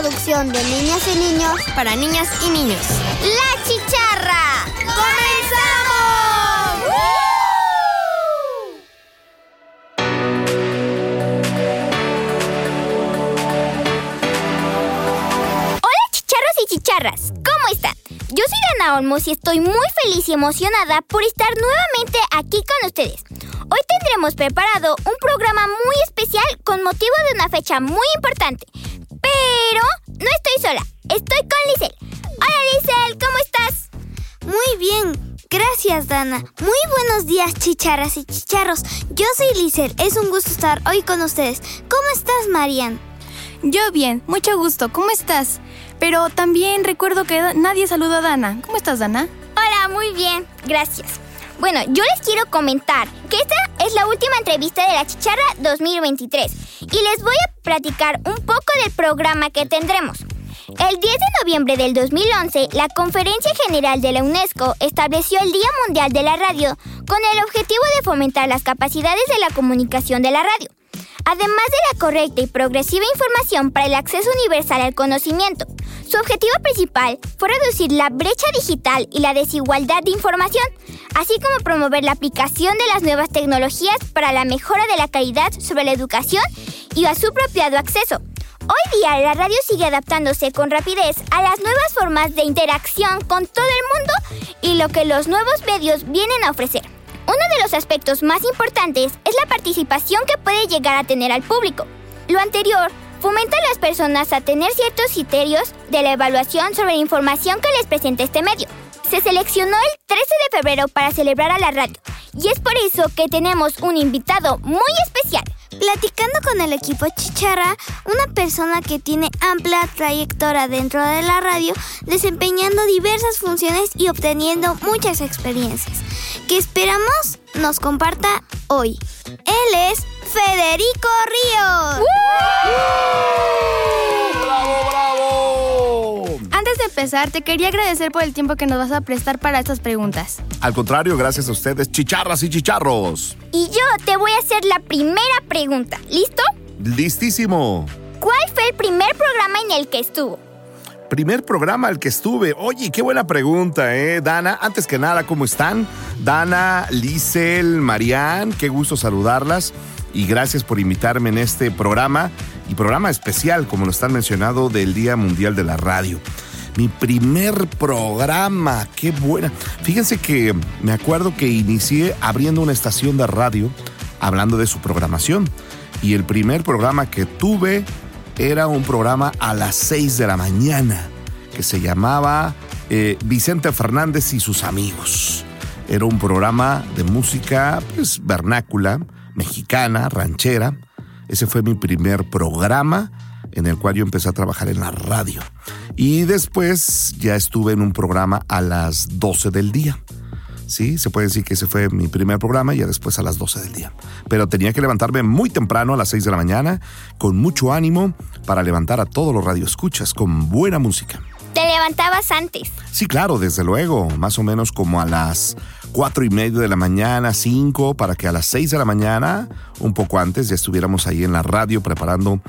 producción de niñas y niños para niñas y niños. ¡La Chicharra! ¡Comenzamos! Hola chicharros y chicharras, ¿cómo están? Yo soy Dana Olmos y estoy muy feliz y emocionada por estar nuevamente aquí con ustedes. Hoy tendremos preparado un programa muy especial con motivo de una fecha muy importante. Pero no estoy sola, estoy con Lisel. Hola Lisel, ¿cómo estás? Muy bien, gracias Dana. Muy buenos días chicharras y chicharros. Yo soy Lisel, es un gusto estar hoy con ustedes. ¿Cómo estás Marian? Yo bien, mucho gusto, ¿cómo estás? Pero también recuerdo que nadie saludó a Dana. ¿Cómo estás, Dana? Hola, muy bien, gracias. Bueno, yo les quiero comentar que esta es la última entrevista de la Chicharra 2023 y les voy a platicar un poco del programa que tendremos. El 10 de noviembre del 2011, la Conferencia General de la UNESCO estableció el Día Mundial de la Radio con el objetivo de fomentar las capacidades de la comunicación de la radio, además de la correcta y progresiva información para el acceso universal al conocimiento. Su objetivo principal fue reducir la brecha digital y la desigualdad de información, así como promover la aplicación de las nuevas tecnologías para la mejora de la calidad sobre la educación y a su apropiado acceso. Hoy día la radio sigue adaptándose con rapidez a las nuevas formas de interacción con todo el mundo y lo que los nuevos medios vienen a ofrecer. Uno de los aspectos más importantes es la participación que puede llegar a tener al público. Lo anterior fomenta a las personas a tener ciertos criterios de la evaluación sobre la información que les presenta este medio. Se seleccionó el 13 de febrero para celebrar a la radio y es por eso que tenemos un invitado muy especial. Platicando con el equipo Chicharra, una persona que tiene amplia trayectoria dentro de la radio, desempeñando diversas funciones y obteniendo muchas experiencias, que esperamos nos comparta hoy. Él es Federico Ríos. ¡Bravo, empezar, te quería agradecer por el tiempo que nos vas a prestar para estas preguntas. Al contrario, gracias a ustedes, chicharras y chicharros. Y yo te voy a hacer la primera pregunta. ¿Listo? Listísimo. ¿Cuál fue el primer programa en el que estuvo? Primer programa al que estuve. Oye, qué buena pregunta, ¿eh? Dana, antes que nada, ¿cómo están? Dana, Lisel, Marianne, qué gusto saludarlas. Y gracias por invitarme en este programa y programa especial, como lo están mencionando, del Día Mundial de la Radio. Mi primer programa, qué buena. Fíjense que me acuerdo que inicié abriendo una estación de radio hablando de su programación. Y el primer programa que tuve era un programa a las 6 de la mañana que se llamaba eh, Vicente Fernández y sus amigos. Era un programa de música pues, vernácula, mexicana, ranchera. Ese fue mi primer programa en el cual yo empecé a trabajar en la radio. Y después ya estuve en un programa a las 12 del día. Sí, se puede decir que ese fue mi primer programa y ya después a las 12 del día. Pero tenía que levantarme muy temprano a las 6 de la mañana, con mucho ánimo, para levantar a todos los radioescuchas con buena música. Te levantabas antes. Sí, claro, desde luego, más o menos como a las cuatro y media de la mañana, cinco, para que a las 6 de la mañana, un poco antes, ya estuviéramos ahí en la radio preparando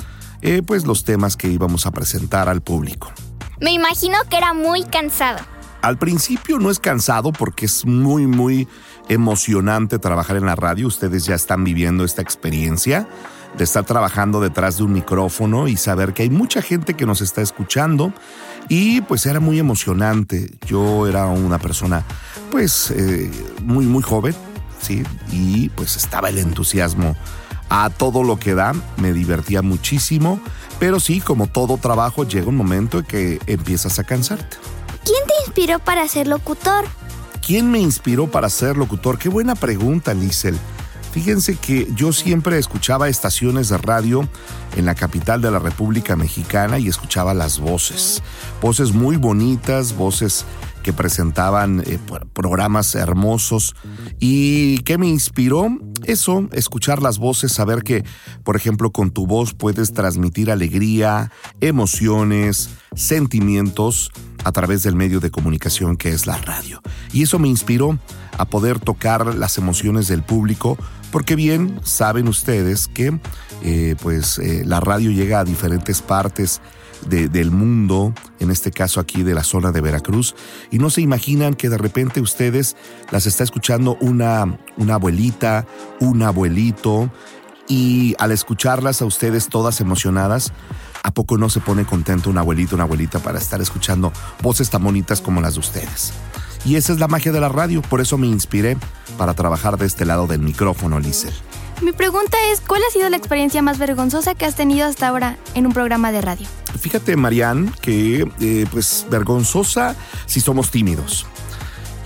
eh, pues los temas que íbamos a presentar al público. Me imagino que era muy cansado. Al principio no es cansado porque es muy, muy emocionante trabajar en la radio. Ustedes ya están viviendo esta experiencia de estar trabajando detrás de un micrófono y saber que hay mucha gente que nos está escuchando. Y pues era muy emocionante. Yo era una persona pues eh, muy, muy joven, ¿sí? Y pues estaba el entusiasmo a todo lo que da. Me divertía muchísimo. Pero sí, como todo trabajo, llega un momento en que empiezas a cansarte. ¿Quién te inspiró para ser locutor? ¿Quién me inspiró para ser locutor? Qué buena pregunta, Liesel. Fíjense que yo siempre escuchaba estaciones de radio en la capital de la República Mexicana y escuchaba las voces. Voces muy bonitas, voces que presentaban eh, programas hermosos. ¿Y qué me inspiró? Eso, escuchar las voces, saber que, por ejemplo, con tu voz puedes transmitir alegría, emociones, sentimientos a través del medio de comunicación que es la radio. Y eso me inspiró a poder tocar las emociones del público, porque bien saben ustedes que eh, pues eh, la radio llega a diferentes partes del mundo, en este caso aquí de la zona de Veracruz, y no se imaginan que de repente ustedes las está escuchando una, una abuelita, un abuelito, y al escucharlas a ustedes todas emocionadas, ¿a poco no se pone contento un abuelito, una abuelita para estar escuchando voces tan bonitas como las de ustedes? Y esa es la magia de la radio, por eso me inspiré para trabajar de este lado del micrófono, Liesel. Mi pregunta es, ¿cuál ha sido la experiencia más vergonzosa que has tenido hasta ahora en un programa de radio? Fíjate, Marianne, que eh, pues vergonzosa si somos tímidos.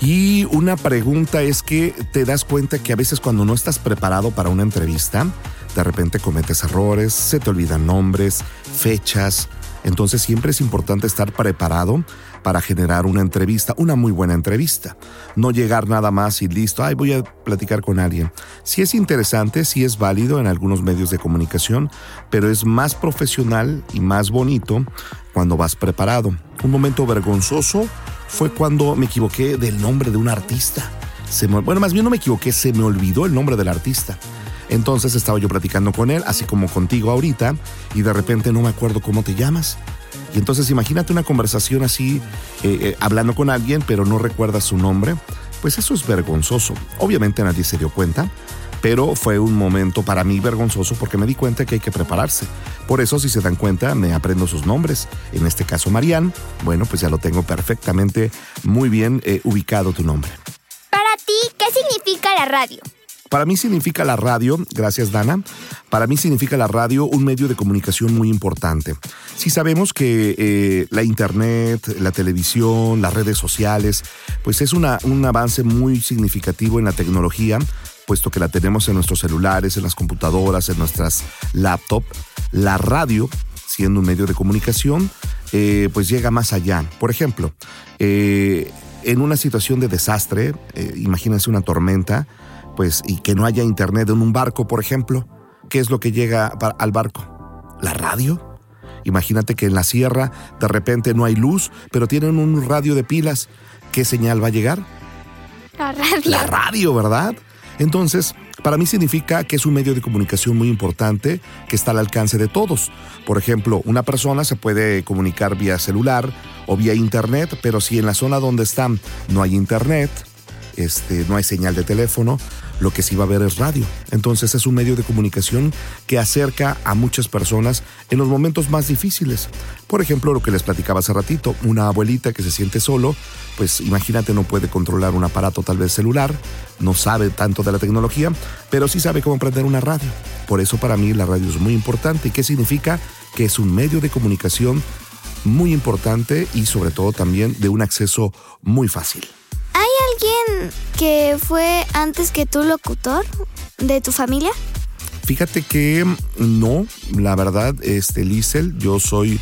Y una pregunta es que te das cuenta que a veces cuando no estás preparado para una entrevista, de repente cometes errores, se te olvidan nombres, fechas. Entonces siempre es importante estar preparado para generar una entrevista, una muy buena entrevista. No llegar nada más y listo, ay, voy a platicar con alguien. Si es interesante, si es válido en algunos medios de comunicación, pero es más profesional y más bonito cuando vas preparado. Un momento vergonzoso fue cuando me equivoqué del nombre de un artista. Se bueno, más bien no me equivoqué, se me olvidó el nombre del artista. Entonces estaba yo platicando con él, así como contigo ahorita, y de repente no me acuerdo cómo te llamas. Y entonces imagínate una conversación así, eh, eh, hablando con alguien, pero no recuerdas su nombre. Pues eso es vergonzoso. Obviamente nadie se dio cuenta, pero fue un momento para mí vergonzoso porque me di cuenta que hay que prepararse. Por eso, si se dan cuenta, me aprendo sus nombres. En este caso, Marianne, bueno, pues ya lo tengo perfectamente muy bien eh, ubicado tu nombre. Para ti, ¿qué significa la radio? Para mí significa la radio, gracias Dana, para mí significa la radio un medio de comunicación muy importante. Si sabemos que eh, la internet, la televisión, las redes sociales, pues es una, un avance muy significativo en la tecnología, puesto que la tenemos en nuestros celulares, en las computadoras, en nuestras laptops, la radio, siendo un medio de comunicación, eh, pues llega más allá. Por ejemplo, eh, en una situación de desastre, imagínense una tormenta, pues, y que no haya internet en un barco, por ejemplo, ¿qué es lo que llega al barco? ¿La radio? Imagínate que en la sierra de repente no hay luz, pero tienen un radio de pilas. ¿Qué señal va a llegar? La radio. La radio, ¿verdad? Entonces, para mí significa que es un medio de comunicación muy importante que está al alcance de todos. Por ejemplo, una persona se puede comunicar vía celular o vía internet, pero si en la zona donde están no hay internet, este, no hay señal de teléfono, lo que sí va a haber es radio. Entonces es un medio de comunicación que acerca a muchas personas en los momentos más difíciles. Por ejemplo, lo que les platicaba hace ratito, una abuelita que se siente solo, pues imagínate no puede controlar un aparato tal vez celular, no sabe tanto de la tecnología, pero sí sabe cómo prender una radio. Por eso para mí la radio es muy importante. ¿Y qué significa? Que es un medio de comunicación muy importante y sobre todo también de un acceso muy fácil. ¿Hay alguien que fue antes que tú locutor de tu familia? Fíjate que no, la verdad, este Liesel, yo soy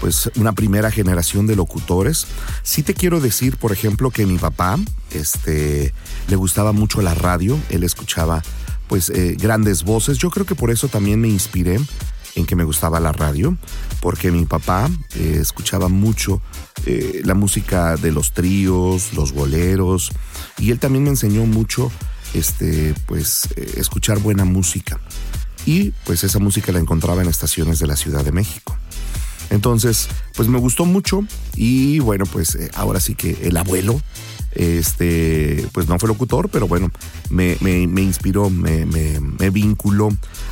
pues una primera generación de locutores. Sí te quiero decir, por ejemplo, que mi papá, este, le gustaba mucho la radio, él escuchaba pues eh, grandes voces. Yo creo que por eso también me inspiré en que me gustaba la radio, porque mi papá eh, escuchaba mucho eh, la música de los tríos, los boleros, y él también me enseñó mucho este, pues, eh, escuchar buena música. Y pues esa música la encontraba en estaciones de la Ciudad de México. Entonces, pues me gustó mucho y bueno, pues ahora sí que el abuelo este, pues no fue locutor, pero bueno, me, inspiró, me, me, vinculó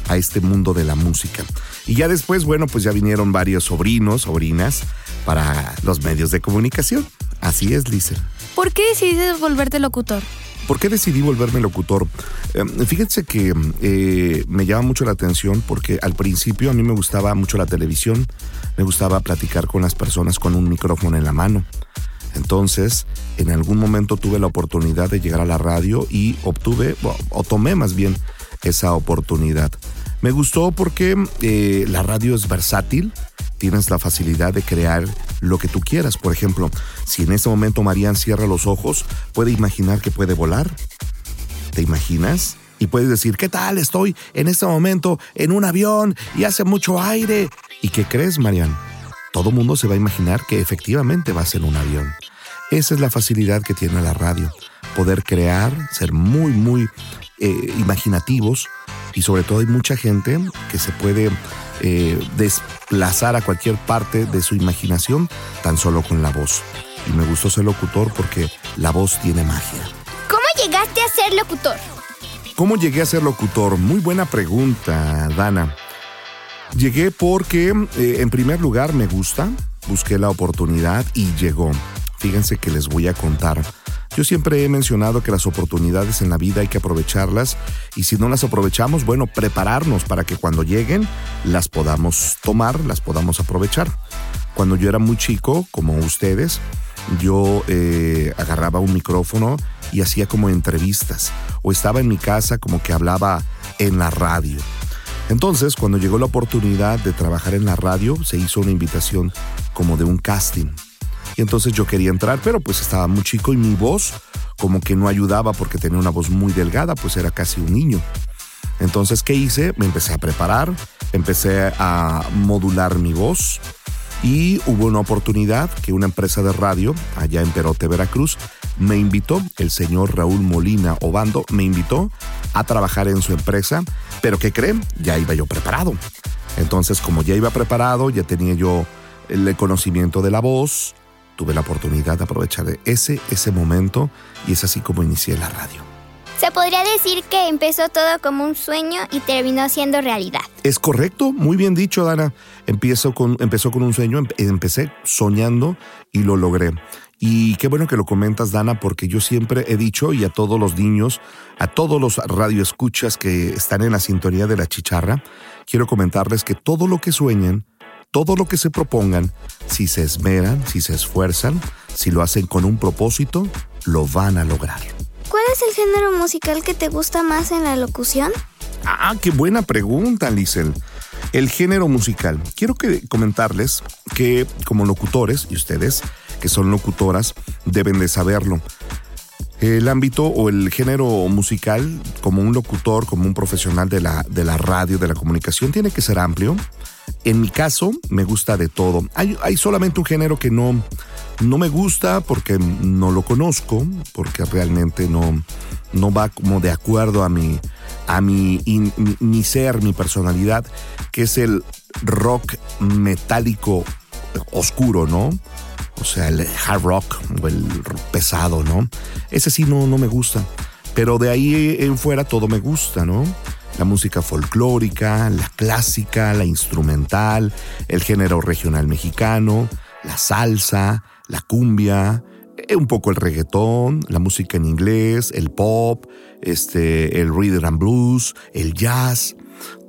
a este mundo de la música. Y ya después, bueno, pues ya vinieron varios sobrinos, sobrinas, para los medios de comunicación. Así es, Lisa. ¿Por qué decidiste volverte locutor? ¿Por qué decidí volverme locutor? Em, fíjense que eh, me llama mucho la atención porque al principio a mí me gustaba mucho la televisión, me gustaba platicar con las personas con un micrófono en la mano. Entonces, en algún momento tuve la oportunidad de llegar a la radio y obtuve, o tomé más bien esa oportunidad. Me gustó porque eh, la radio es versátil, tienes la facilidad de crear lo que tú quieras. Por ejemplo, si en este momento Marian cierra los ojos, puede imaginar que puede volar. ¿Te imaginas? Y puedes decir, ¿qué tal? Estoy en este momento en un avión y hace mucho aire. ¿Y qué crees, Marian? todo mundo se va a imaginar que efectivamente vas en un avión. Esa es la facilidad que tiene la radio, poder crear, ser muy, muy eh, imaginativos y sobre todo hay mucha gente que se puede eh, desplazar a cualquier parte de su imaginación tan solo con la voz. Y me gustó ser locutor porque la voz tiene magia. ¿Cómo llegaste a ser locutor? ¿Cómo llegué a ser locutor? Muy buena pregunta, Dana. Llegué porque, eh, en primer lugar, me gusta, busqué la oportunidad y llegó. Fíjense que les voy a contar. Yo siempre he mencionado que las oportunidades en la vida hay que aprovecharlas y si no las aprovechamos, bueno, prepararnos para que cuando lleguen las podamos tomar, las podamos aprovechar. Cuando yo era muy chico, como ustedes, yo eh, agarraba un micrófono y hacía como entrevistas o estaba en mi casa como que hablaba en la radio. Entonces, cuando llegó la oportunidad de trabajar en la radio, se hizo una invitación como de un casting. Y entonces yo quería entrar, pero pues estaba muy chico y mi voz como que no ayudaba porque tenía una voz muy delgada, pues era casi un niño. Entonces, ¿qué hice? Me empecé a preparar, empecé a modular mi voz y hubo una oportunidad que una empresa de radio allá en Perote, Veracruz, me invitó, el señor Raúl Molina Obando me invitó a trabajar en su empresa, pero ¿qué creen? Ya iba yo preparado. Entonces, como ya iba preparado, ya tenía yo el conocimiento de la voz, tuve la oportunidad de aprovechar ese, ese momento y es así como inicié la radio. Se podría decir que empezó todo como un sueño y terminó siendo realidad. Es correcto, muy bien dicho, Dana. Empiezo con, empezó con un sueño, empecé soñando y lo logré. Y qué bueno que lo comentas, Dana, porque yo siempre he dicho, y a todos los niños, a todos los radioescuchas que están en la sintonía de la chicharra, quiero comentarles que todo lo que sueñen, todo lo que se propongan, si se esmeran, si se esfuerzan, si lo hacen con un propósito, lo van a lograr. ¿Cuál es el género musical que te gusta más en la locución? Ah, qué buena pregunta, Liesel. El género musical. Quiero que comentarles que como locutores, y ustedes que son locutoras, deben de saberlo. El ámbito o el género musical, como un locutor, como un profesional de la, de la radio, de la comunicación, tiene que ser amplio. En mi caso, me gusta de todo. Hay, solamente un género que no, no me gusta porque no lo conozco, porque realmente no, no va como de acuerdo a mi, a mi, mi, ser, mi personalidad, que es el rock metálico oscuro, ¿no? O sea, el hard rock o el pesado, ¿no? Ese sí no, no me gusta. Pero de ahí en fuera todo me gusta, ¿no? La música folclórica, la clásica, la instrumental, el género regional mexicano, la salsa, la cumbia, eh, un poco el reggaetón, la música en inglés, el pop, este, el rhythm and blues, el jazz.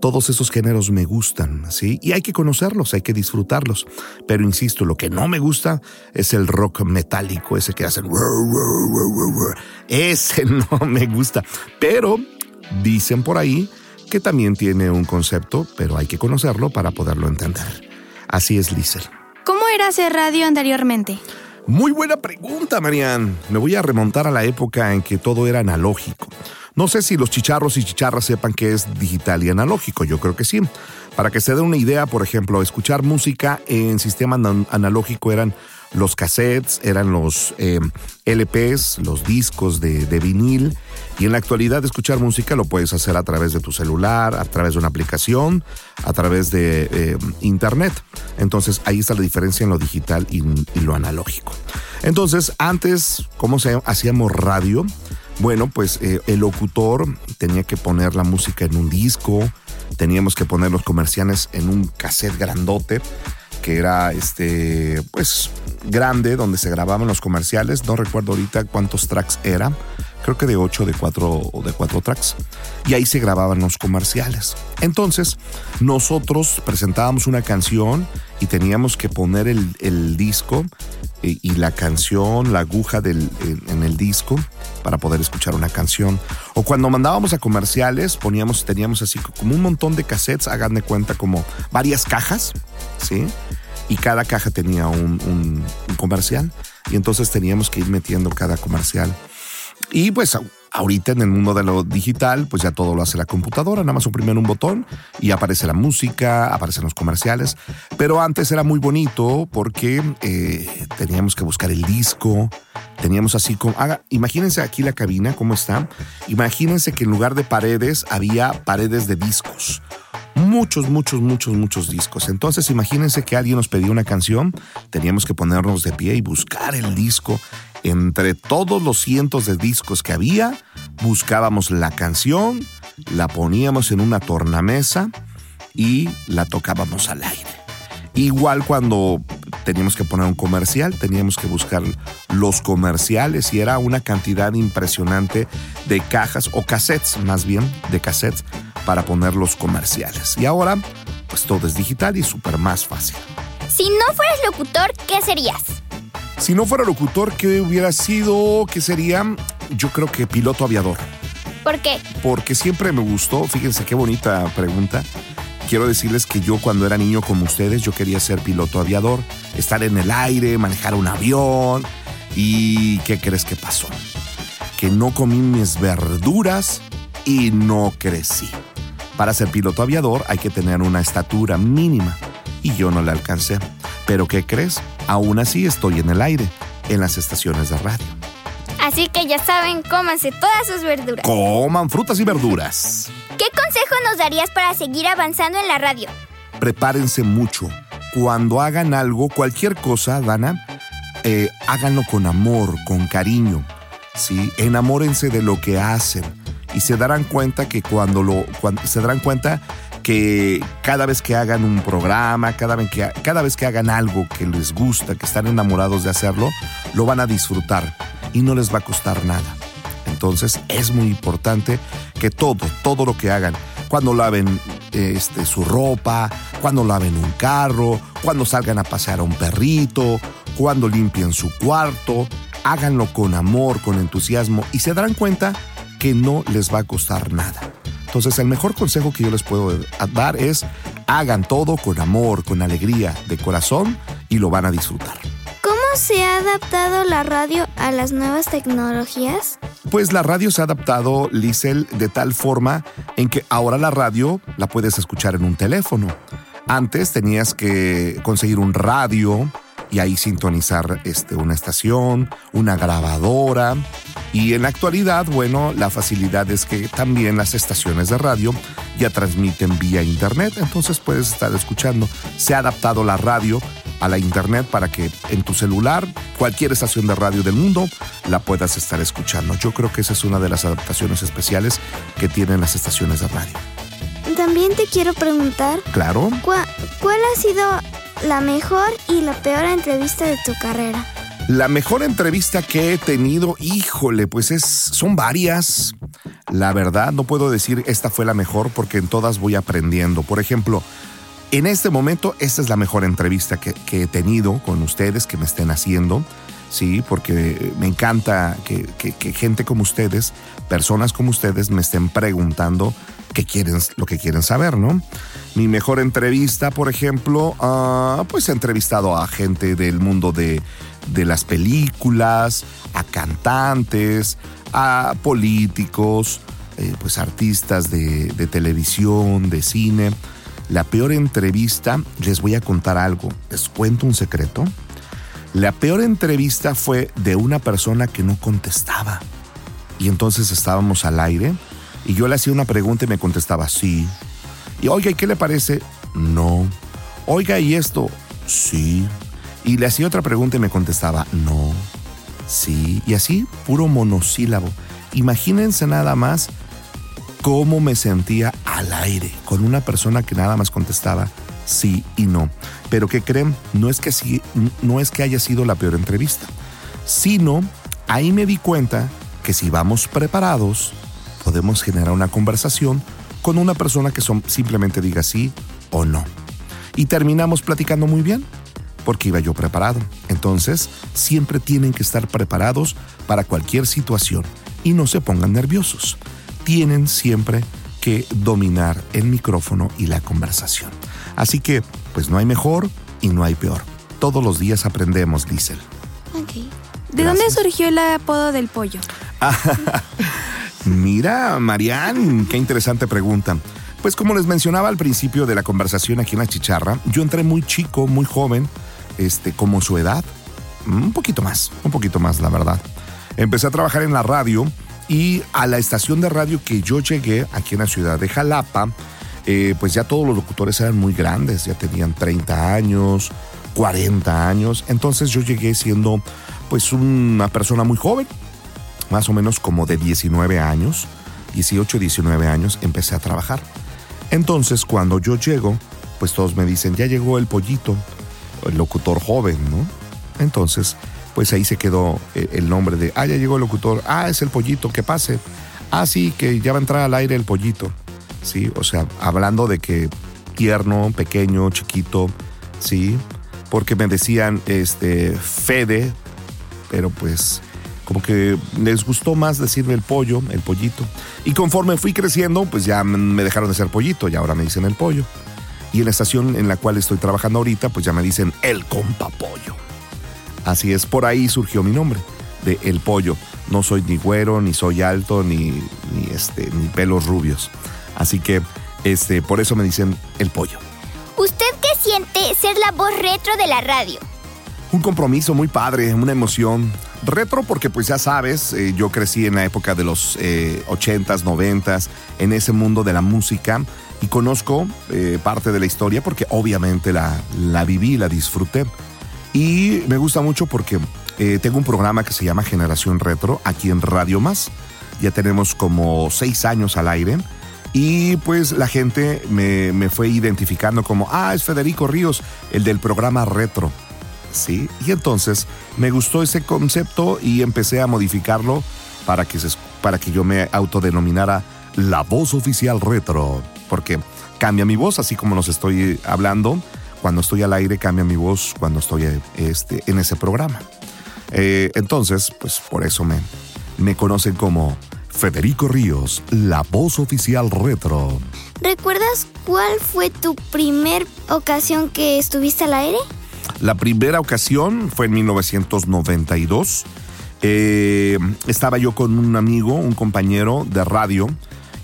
Todos esos géneros me gustan, ¿sí? Y hay que conocerlos, hay que disfrutarlos. Pero insisto, lo que no me gusta es el rock metálico, ese que hacen... Ese no me gusta. Pero dicen por ahí que también tiene un concepto, pero hay que conocerlo para poderlo entender. Así es, Liesel. ¿Cómo era hacer radio anteriormente? Muy buena pregunta, Marian. Me voy a remontar a la época en que todo era analógico. No sé si los chicharros y chicharras sepan que es digital y analógico, yo creo que sí. Para que se dé una idea, por ejemplo, escuchar música en sistema analógico eran los cassettes, eran los eh, LPs, los discos de, vinil. Y en la actualidad escuchar música lo puedes hacer a través de tu celular, a través de una aplicación, a través de eh, internet. Entonces ahí está la diferencia en lo digital y, lo analógico. Entonces antes, ¿cómo se hacíamos radio? Bueno, pues eh, el locutor tenía que poner la música en un disco, teníamos que poner los comerciales en un cassette grandote que era este pues grande donde se grababan los comerciales. No recuerdo ahorita cuántos tracks era creo que de 8 de 4 o de 4 tracks. Y ahí se grababan los comerciales. Entonces nosotros presentábamos una canción y teníamos que poner el, disco y, la canción, la aguja del, en, el disco para poder escuchar una canción. O cuando mandábamos a comerciales, poníamos, teníamos así como un montón de cassettes, hagan de cuenta como varias cajas, ¿sí? Y cada caja tenía un, un comercial. Y entonces teníamos que ir metiendo cada comercial. Y pues Ahorita en el mundo de lo digital, pues ya todo lo hace la computadora, nada más oprimir un botón y aparece la música, aparecen los comerciales. Pero antes era muy bonito porque eh, teníamos que buscar el disco, teníamos así como, haga, imagínense aquí la cabina, cómo está. Imagínense que en lugar de paredes había paredes de discos muchos, muchos, muchos, muchos discos. Entonces imagínense que alguien nos pedía una canción, teníamos que ponernos de pie y buscar el disco. Entre todos los cientos de discos que había, buscábamos la canción, la poníamos en una tornamesa y la tocábamos al aire. Igual cuando teníamos que poner un comercial, teníamos que buscar los comerciales y era una cantidad impresionante de cajas o cassettes, más bien de cassettes para poner los comerciales. Y ahora, pues todo es digital y súper más fácil. Si no fueras locutor, ¿qué serías? Si no fuera locutor, ¿qué hubiera sido? ¿Qué sería? Yo creo que piloto aviador. ¿Por qué? Porque siempre me gustó, fíjense qué bonita pregunta. Quiero decirles que yo cuando era niño como ustedes, yo quería ser piloto aviador, estar en el aire, manejar un avión. ¿Y qué crees que pasó? Que no comí mis verduras y no crecí. Para ser piloto aviador hay que tener una estatura mínima y yo no la alcancé. Pero ¿qué crees? Aún así estoy en el aire, en las estaciones de radio. Así que ya saben, cómanse todas sus verduras. Coman frutas y verduras. ¿Qué consejo nos darías para seguir avanzando en la radio? Prepárense mucho. Cuando hagan algo, cualquier cosa, Dana, eh, háganlo con amor, con cariño. ¿sí? Enamórense de lo que hacen y se darán cuenta que cuando lo cuando, se darán cuenta que cada vez que hagan un programa, cada vez, que, cada vez que hagan algo que les gusta, que están enamorados de hacerlo, lo van a disfrutar y no les va a costar nada. Entonces es muy importante que todo, todo lo que hagan, cuando laven este, su ropa, cuando laven un carro, cuando salgan a pasear a un perrito, cuando limpien su cuarto, háganlo con amor, con entusiasmo y se darán cuenta que no les va a costar nada. Entonces el mejor consejo que yo les puedo dar es hagan todo con amor, con alegría, de corazón y lo van a disfrutar. ¿Cómo se ha adaptado la radio a las nuevas tecnologías? Pues la radio se ha adaptado, Liesel, de tal forma en que ahora la radio la puedes escuchar en un teléfono. Antes tenías que conseguir un radio, y ahí sintonizar este, una estación, una grabadora. Y en la actualidad, bueno, la facilidad es que también las estaciones de radio ya transmiten vía internet, entonces puedes estar escuchando. Se ha adaptado la radio a la internet para que en tu celular, cualquier estación de radio del mundo, la puedas estar escuchando. Yo creo que esa es una de las adaptaciones especiales que tienen las estaciones de radio. También te quiero preguntar. Claro. ¿Cuál, cuál ha sido la mejor y la peor entrevista de tu carrera? La mejor entrevista que he tenido, híjole, pues es, son varias. La verdad, no puedo decir esta fue la mejor porque en todas voy aprendiendo. Por ejemplo, en este momento, esta es la mejor entrevista que, que he tenido con ustedes que me estén haciendo. Sí, porque me encanta que, que, que gente como ustedes, personas como ustedes, me estén preguntando qué quieren, lo que quieren saber, ¿no? Mi mejor entrevista, por ejemplo, uh, pues he entrevistado a gente del mundo de, de las películas, a cantantes, a políticos, eh, pues artistas de, de televisión, de cine. La peor entrevista, les voy a contar algo, les cuento un secreto. La peor entrevista fue de una persona que no contestaba. Y entonces estábamos al aire y yo le hacía una pregunta y me contestaba sí. Y oiga, ¿y qué le parece? No. Oiga, ¿y esto? Sí. Y le hacía otra pregunta y me contestaba no. Sí. Y así, puro monosílabo. Imagínense nada más cómo me sentía al aire con una persona que nada más contestaba sí y no. Pero ¿qué creen? No es que, sí, no es que haya sido la peor entrevista, sino ahí me di cuenta que si vamos preparados, podemos generar una conversación con una persona que simplemente diga sí o no. Y terminamos platicando muy bien, porque iba yo preparado. Entonces, siempre tienen que estar preparados para cualquier situación y no se pongan nerviosos. Tienen siempre que dominar el micrófono y la conversación. Así que, pues no hay mejor y no hay peor. Todos los días aprendemos, Liesel. Okay. ¿De Gracias. dónde surgió el apodo del pollo? Mira, Marian, qué interesante pregunta. Pues como les mencionaba al principio de la conversación aquí en la chicharra, yo entré muy chico, muy joven, este, como su edad, un poquito más, un poquito más, la verdad. Empecé a trabajar en la radio y a la estación de radio que yo llegué aquí en la ciudad de Jalapa, eh, pues ya todos los locutores eran muy grandes, ya tenían 30 años, 40 años. Entonces yo llegué siendo pues una persona muy joven, más o menos como de 19 años, 18, 19 años, empecé a trabajar. Entonces cuando yo llego, pues todos me dicen, ya llegó el pollito, locutor joven, ¿no? Entonces, pues ahí se quedó eh, el nombre de, ah, ya llegó el locutor, ah, es el pollito, que pase. Ah, sí, que ya va a entrar al aire el pollito. Sí, o sea, hablando de que tierno, pequeño, chiquito, sí, porque me decían, este, Fede, pero pues como que les gustó más decirme el pollo, el pollito. Y conforme fui creciendo, pues ya me dejaron de ser pollito y ahora me dicen el pollo. Y en la estación en la cual estoy trabajando ahorita, pues ya me dicen el compa pollo. Así es, por ahí surgió mi nombre, de El Pollo. No soy ni güero, ni soy alto, ni, ni, este, ni pelos rubios. Así que este, por eso me dicen El Pollo. ¿Usted qué siente ser la voz retro de la radio? Un compromiso muy padre, una emoción. Retro porque pues ya sabes, eh, yo crecí en la época de los eh, 80s, 90s, en ese mundo de la música y conozco eh, parte de la historia porque obviamente la, la viví, la disfruté. Y me gusta mucho porque eh, tengo un programa que se llama Generación Retro aquí en Radio Más. Ya tenemos como seis años al aire. Y pues la gente me, me fue identificando como, ah, es Federico Ríos, el del programa Retro. ¿Sí? Y entonces me gustó ese concepto y empecé a modificarlo para que, se, para que yo me autodenominara la voz oficial retro. Porque cambia mi voz, así como nos estoy hablando cuando estoy al aire cambia mi voz cuando estoy este, en ese programa. Eh, entonces, pues por eso me, me conocen como Federico Ríos, la voz oficial retro. ¿Recuerdas cuál fue tu primer ocasión que estuviste al aire? La primera ocasión fue en 1992. Eh, estaba yo con un amigo, un compañero de radio,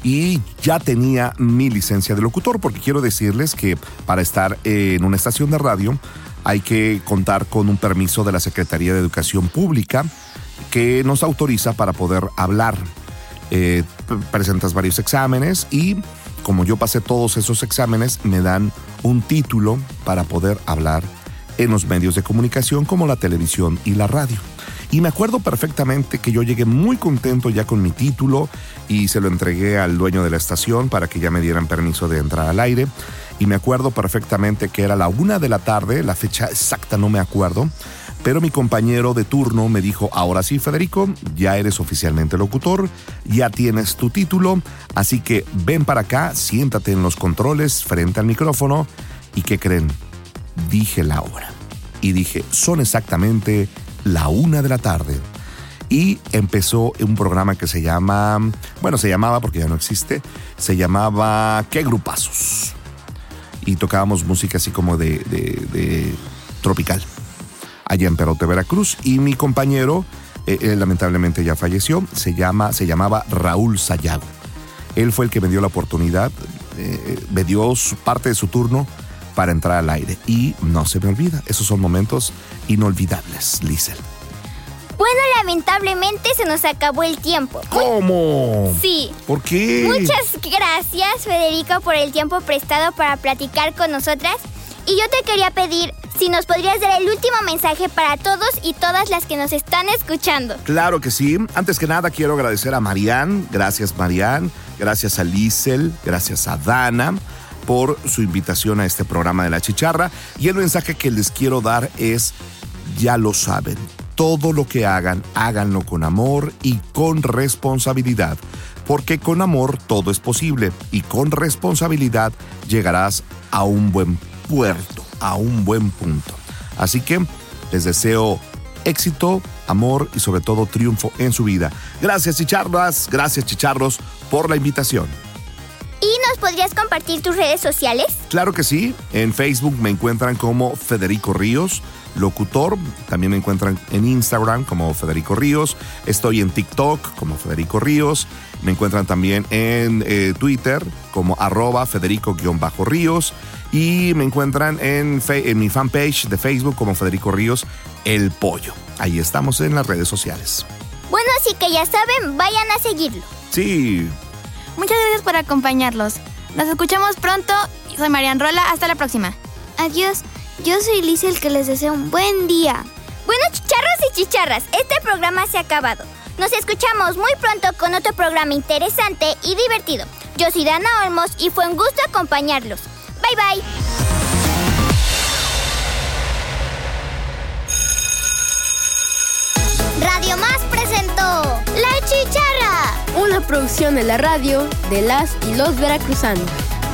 y ya tenía mi licencia de locutor, porque quiero decirles que para estar en una estación de radio hay que contar con un permiso de la Secretaría de Educación Pública que nos autoriza para poder hablar. Eh, presentas varios exámenes y como yo pasé todos esos exámenes, me dan un título para poder hablar en los medios de comunicación como la televisión y la radio. Y me acuerdo perfectamente que yo llegué muy contento ya con mi título y se lo entregué al dueño de la estación para que ya me dieran permiso de entrar al aire. Y me acuerdo perfectamente que era la una de la tarde, la fecha exacta no me acuerdo, pero mi compañero de turno me dijo, ahora sí Federico, ya eres oficialmente locutor, ya tienes tu título, así que ven para acá, siéntate en los controles frente al micrófono y ¿qué creen? Dije la hora. Y dije, son exactamente la una de la tarde. Y empezó un programa que se llama, bueno, se llamaba porque ya no existe, se llamaba ¿Qué grupazos? Y tocábamos música así como de, de, tropical, allá en Perote, Veracruz. Y mi compañero, eh, él lamentablemente ya falleció, se, llama, se llamaba Raúl Sayago. Él fue el que me dio la oportunidad, eh, me dio parte de su turno para entrar al aire. Y no se me olvida, esos son momentos inolvidables, Liesel. Bueno, lamentablemente se nos acabó el tiempo. ¿Cómo? Sí. ¿Por qué? Muchas gracias, Federico, por el tiempo prestado para platicar con nosotras. Y yo te quería pedir si nos podrías dar el último mensaje para todos y todas las que nos están escuchando. Claro que sí. Antes que nada, quiero agradecer a Marianne. Gracias, Marianne. Gracias a Liesel. Gracias a Dana por su invitación a este programa de la chicharra. Y el mensaje que les quiero dar es, ya lo saben, todo lo que hagan, háganlo con amor y con responsabilidad. Porque con amor todo es posible y con responsabilidad llegarás a un buen puerto, a un buen punto. Así que les deseo éxito, amor y sobre todo triunfo en su vida. Gracias chicharras, gracias chicharros por la invitación. ¿Y nos podrías compartir tus redes sociales? Claro que sí, en Facebook me encuentran como Federico Ríos, locutor, también me encuentran en Instagram como Federico Ríos, estoy en TikTok como Federico Ríos, me encuentran también en eh, Twitter como arroba Federico-Ríos y me encuentran en, en mi fanpage de Facebook como Federico Ríos, El Pollo. Ahí estamos en las redes sociales. Bueno, así que ya saben, vayan a seguirlo. Sí, Muchas gracias por acompañarlos. Nos escuchamos pronto. Soy Marian Rola. Hasta la próxima. Adiós. Yo soy Liz el que les deseo un buen día. Bueno, chicharros y chicharras, este programa se ha acabado. Nos escuchamos muy pronto con otro programa interesante y divertido. Yo soy Dana Olmos y fue un gusto acompañarlos. Bye bye. Radio Más presentó La Chicharra. Una producción de la radio de las y los veracruzanos.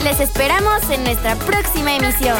Les esperamos en nuestra próxima emisión.